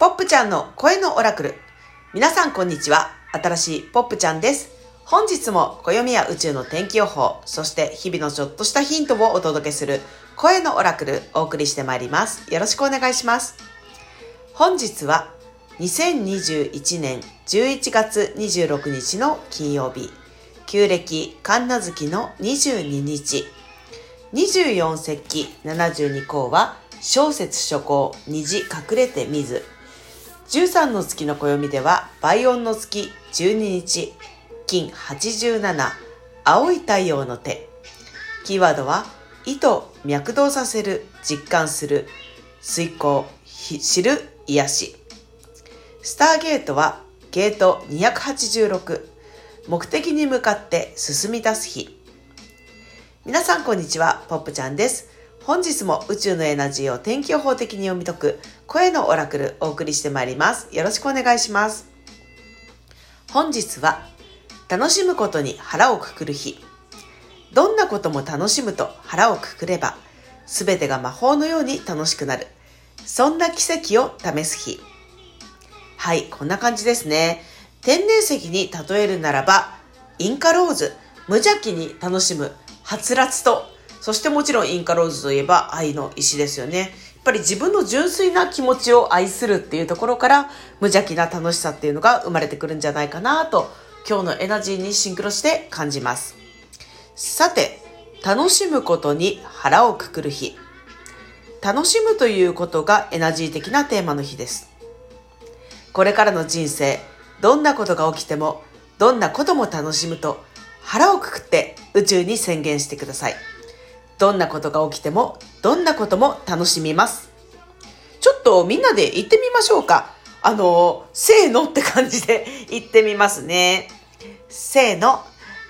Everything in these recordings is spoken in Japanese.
ポップちゃんの声のオラクル。皆さんこんにちは。新しいポップちゃんです。本日も暦や宇宙の天気予報、そして日々のちょっとしたヒントをお届けする声のオラクルお送りしてまいります。よろしくお願いします。本日は2021年11月26日の金曜日、旧暦神奈月の22日、24節気72項は小節初項虹隠れて水13の月の暦では倍音の月12日金87青い太陽の手。キーワードは意図脈動させる実感する遂行知る癒し。スターゲートはゲート286目的に向かって進み出す日。皆さんこんにちは、ポップちゃんです。本日も宇宙のエナジーを天気予報的に読み解く声のオラクルお送りしてまいります。よろしくお願いします。本日は楽しむことに腹をくくる日。どんなことも楽しむと腹をくくれば、すべてが魔法のように楽しくなる。そんな奇跡を試す日。はい、こんな感じですね。天然石に例えるならば、インカローズ、無邪気に楽しむ、はつらつと、そしてもちろんインカローズといえば愛の石ですよね。やっぱり自分の純粋な気持ちを愛するっていうところから無邪気な楽しさっていうのが生まれてくるんじゃないかなと今日のエナジーにシンクロして感じます。さて、楽しむことに腹をくくる日。楽しむということがエナジー的なテーマの日です。これからの人生、どんなことが起きても、どんなことも楽しむと腹をくくって宇宙に宣言してください。どんなことが起きても、どんなことも楽しみます。ちょっとみんなで言ってみましょうか。あの、せーのって感じで 言ってみますね。せーの。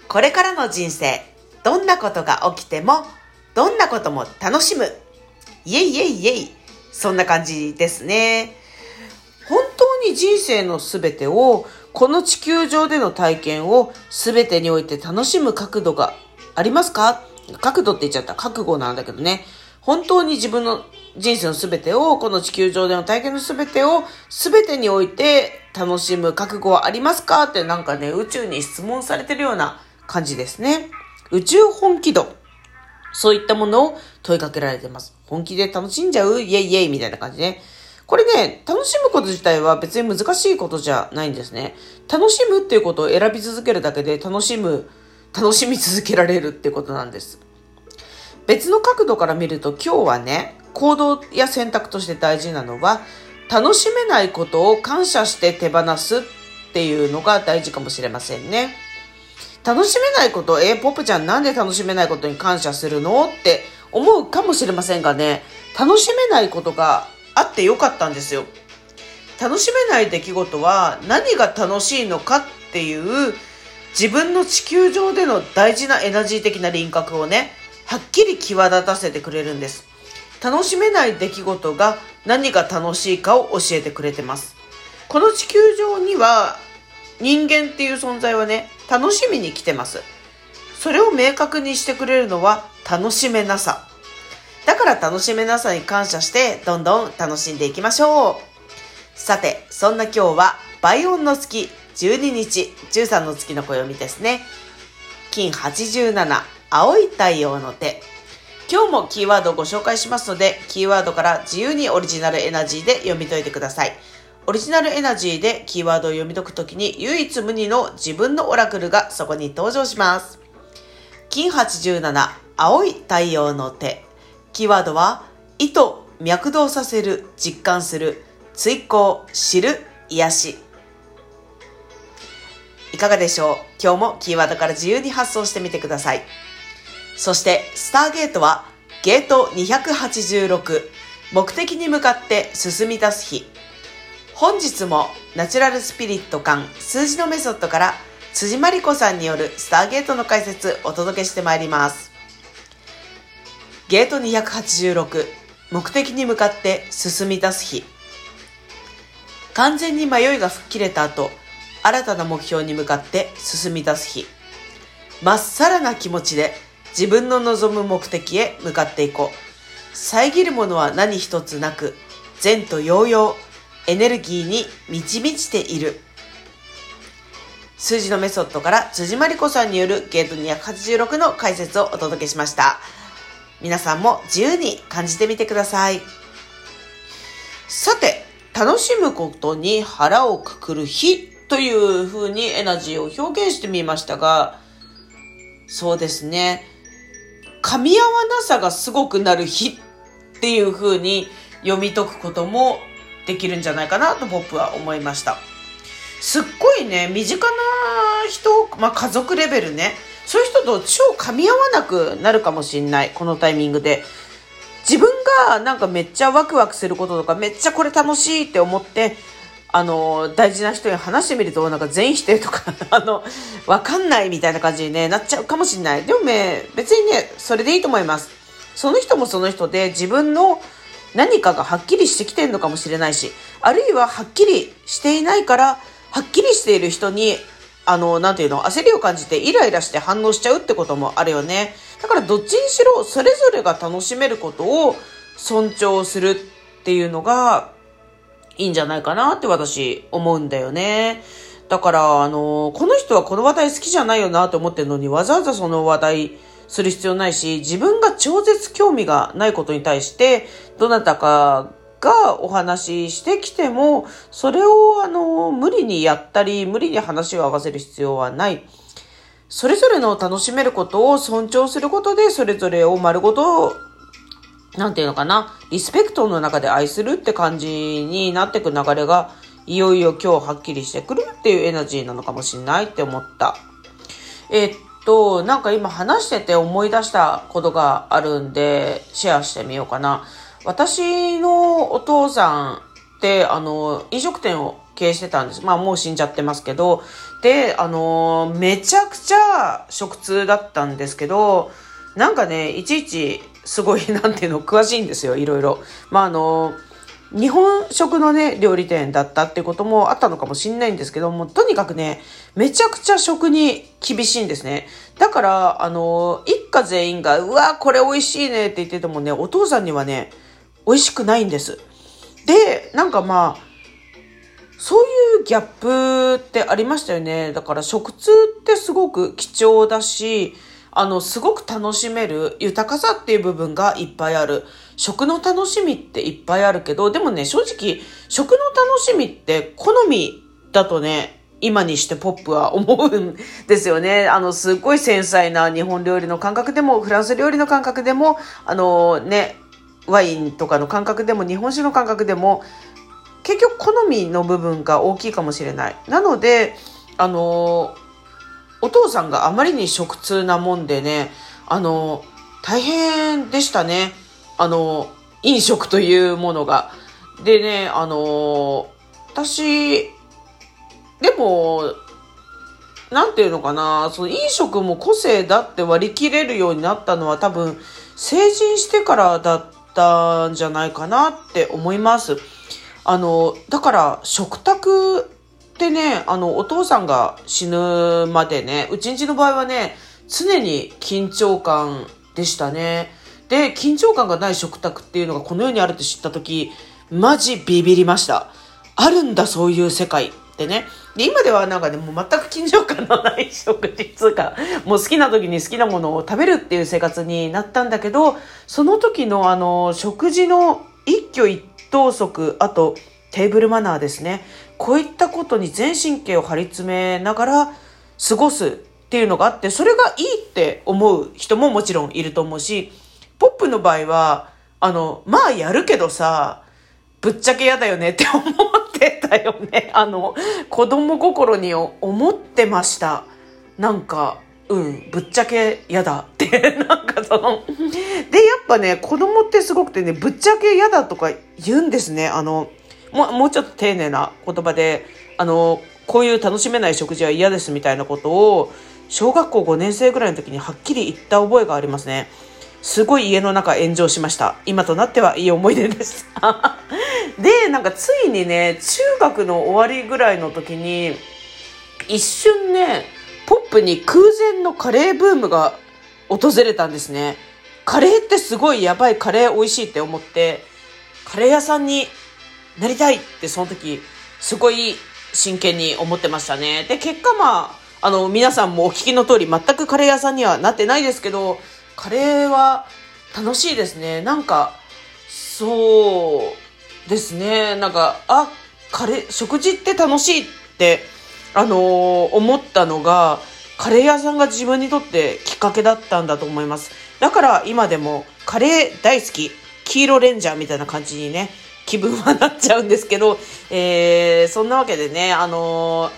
これからの人生、どんなことが起きても、どんなことも楽しむ。イェイイェイイェイ。そんな感じですね。本当に人生のすべてを、この地球上での体験をすべてにおいて楽しむ角度がありますか？角度って言っちゃった。覚悟なんだけどね。本当に自分の人生のすべてを、この地球上での体験のすべてを、すべてにおいて楽しむ覚悟はありますかってなんかね、宇宙に質問されてるような感じですね。宇宙本気度。そういったものを問いかけられてます。本気で楽しんじゃう？イェイイェイみたいな感じね。これね、楽しむこと自体は別に難しいことじゃないんですね。楽しむっていうことを選び続けるだけで楽しむ、楽しみ続けられるってことなんです。別の角度から見ると今日はね、行動や選択として大事なのは、楽しめないことを感謝して手放すっていうのが大事かもしれませんね。楽しめないこと、えー、ポップちゃんなんで楽しめないことに感謝するの？って思うかもしれませんがね、楽しめないことがあってよかったんですよ。楽しめない出来事は何が楽しいのかっていう自分の地球上での大事なエナジー的な輪郭をね、はっきり際立たせてくれるんです。楽しめない出来事が何が楽しいかを教えてくれてます。この地球上には人間っていう存在はね、楽しみに来てます。それを明確にしてくれるのは楽しめなさ。だから楽しめなさに感謝してどんどん楽しんでいきましょう。さて、そんな今日は倍音の月12日13の月の暦ですね。金87青い太陽の手。今日もキーワードをご紹介しますので、キーワードから自由にオリジナルエナジーで読み解いてください。オリジナルエナジーでキーワードを読み解くときに唯一無二の自分のオラクルがそこに登場します。金87青い太陽の手。キーワードは、意図、脈動させる、実感する、追行、知る、癒し。いかがでしょう？今日もキーワードから自由に発想してみてください。そして、スターゲートは、ゲート286、目的に向かって進み出す日。本日もナチュラルスピリット感数字のメソッドから辻真理子さんによるスターゲートの解説お届けしてまいります。ゲート286目的に向かって進み出す日。完全に迷いが吹っ切れた後、新たな目標に向かって進み出す日。まっさらな気持ちで自分の望む目的へ向かっていこう。遮るものは何一つなく、善と揚々、エネルギーに満ち満ちている。数字のメソッドから辻まりこさんによるゲート286の解説をお届けしました。皆さんも自由に感じてみてください。さて、楽しむことに腹をくくる日という風にエナジーを表現してみましたが、そうですね。噛み合わなさがすごくなる日っていう風に読み解くこともできるんじゃないかなとポップは思いました。すっごいね、身近な人、まあ、家族レベルね、そういう人と超噛み合わなくなるかもしんない、このタイミングで。自分がなんかめっちゃワクワクすることとか、めっちゃこれ楽しいって思って、あの、大事な人に話してみると、なんか全否定とか あの、わかんないみたいな感じに、ね、なっちゃうかもしんない。でもね、別にね、それでいいと思います。その人もその人で自分の何かがはっきりしてきてるのかもしれないし、あるいははっきりしていないから、はっきりしている人に、あの、なんていうの、焦りを感じてイライラして反応しちゃうってこともあるよね。だからどっちにしろ、それぞれが楽しめることを尊重するっていうのが、いいんじゃないかなって私思うんだよね。だから、あの、この人はこの話題好きじゃないよなと思ってるのに、わざわざその話題する必要ないし、自分が超絶興味がないことに対して、どなたかがお話ししてきても、それをあの、無理にやったり、無理に話を合わせる必要はない。それぞれの楽しめることを尊重することで、それぞれを丸ごと、なんていうのかな、リスペクトの中で愛するって感じになってく流れが、いよいよ今日はっきりしてくるっていうエナジーなのかもしれないって思った。えっと、なんか今話してて思い出したことがあるんで、シェアしてみようかな。私のお父さんって、あの、飲食店を経営してたんです。まあもう死んじゃってますけど、で、あの、めちゃくちゃ食通だったんですけど、なんかね、いちいちすごい、なんていうの、詳しいんですよ、いろいろ。まああの、日本食のね、料理店だったってこともあったのかもしんないんですけども、とにかくね、めちゃくちゃ食に厳しいんですね。だから、あの、一家全員が、うわ、これ美味しいねって言っててもね、お父さんにはね、美味しくないんです。で、なんかまあ、そういうギャップってありましたよね。だから食通ってすごく貴重だし、あの、すごく楽しめる豊かさっていう部分がいっぱいある。食の楽しみっていっぱいあるけど、でもね、正直、食の楽しみって好みだとね、今にしてポップは思うんですよね。あの、すっごい繊細な日本料理の感覚でも、フランス料理の感覚でも、あのね、ワインとかの感覚でも日本酒の感覚でも結局好みの部分が大きいかもしれない。なので、あの、お父さんがあまりに食通なもんでね、あの、大変でしたね。あの、飲食というものが。でね、あの、私、でも、なんていうのかな、その飲食も個性だって割り切れるようになったのは多分、成人してからだったんじゃないかなって思います。あの、だから食卓ってね、あの、お父さんが死ぬまでね、うちんちの場合はね、常に緊張感でしたね。で、緊張感がない食卓っていうのがこの世にあるって知った時、マジビビりました。あるんだ、そういう世界ってね。で、今ではなんかね、もう全く緊張感のない食事つうか、もう好きな時に好きなものを食べるっていう生活になったんだけど、その時のあの、食事の一挙一投足、あとテーブルマナーですね。こういったことに全神経を張り詰めながら過ごすっていうのがあって、それがいいって思う人ももちろんいると思うし、ポップの場合は、あの、まあやるけどさ、ぶっちゃけ嫌だよねって思ってたよね。あの、子供心に思ってました。なんか、うん、ぶっちゃけ嫌だって、なんかその、で、やっぱね、子供ってすごくてね、ぶっちゃけ嫌だとか言うんですね。あの、もう、もうちょっと丁寧な言葉で、あの、こういう楽しめない食事は嫌ですみたいなことを、小学校5年生ぐらいの時にはっきり言った覚えがありますね。すごい家の中炎上しました。今となってはいい思い出です。で、なんかついにね、中学の終わりぐらいの時に、一瞬ね、ポップに空前のカレーブームが訪れたんですね。カレーってすごいやばいカレー美味しいって思って、カレー屋さんになりたいってその時、すごい真剣に思ってましたね。で、結果まあ、あの、皆さんもお聞きの通り、全くカレー屋さんにはなってないですけど、カレーは楽しいですね。なんか、そうですね。なんか、あ、カレー、食事って楽しいって、あのー、思ったのが、カレー屋さんが自分にとってきっかけだったんだと思います。だから今でもカレー大好き、黄色レンジャーみたいな感じにね、気分はなっちゃうんですけど、えー、そんなわけでね、あの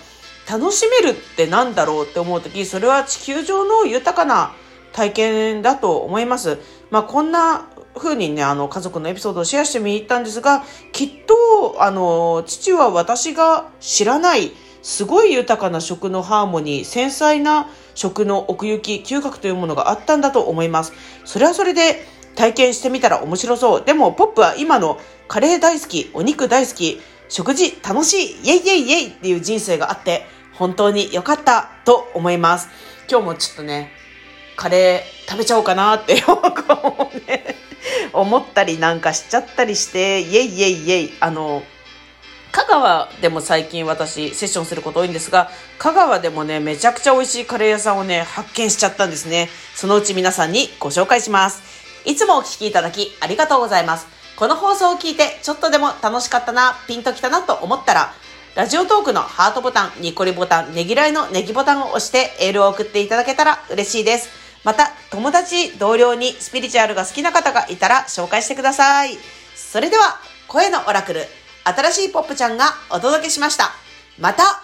ー、楽しめるってなんだろうって思うとき、それは地球上の豊かな体験だと思います。まあ、こんな風にね、あの、家族のエピソードをシェアしてみに行ったんですが、きっと、あの、父は私が知らない、すごい豊かな食のハーモニー、繊細な食の奥行き、嗅覚というものがあったんだと思います。それはそれで体験してみたら面白そう。でも、ポップは今のカレー大好き、お肉大好き、食事楽しい、イェイイェイイェイっていう人生があって、本当に良かったと思います。今日もちょっとね、カレー食べちゃおうかなって ね、思ったりなんかしちゃったりして、イェイイェイイェイ、あの、香川でも最近私セッションすること多いんですが、香川でもね、めちゃくちゃ美味しいカレー屋さんをね、発見しちゃったんですね。そのうち皆さんにご紹介します。いつもお聴きいただきありがとうございます。この放送を聞いてちょっとでも楽しかったな、ピンときたなと思ったら、ラジオトークのハートボタン、ニコリボタン、ねぎらいのネギボタンを押してエールを送っていただけたら嬉しいです。また、友達、同僚にスピリチュアルが好きな方がいたら紹介してください。それでは、声のオラクル、新しいポップちゃんがお届けしました。また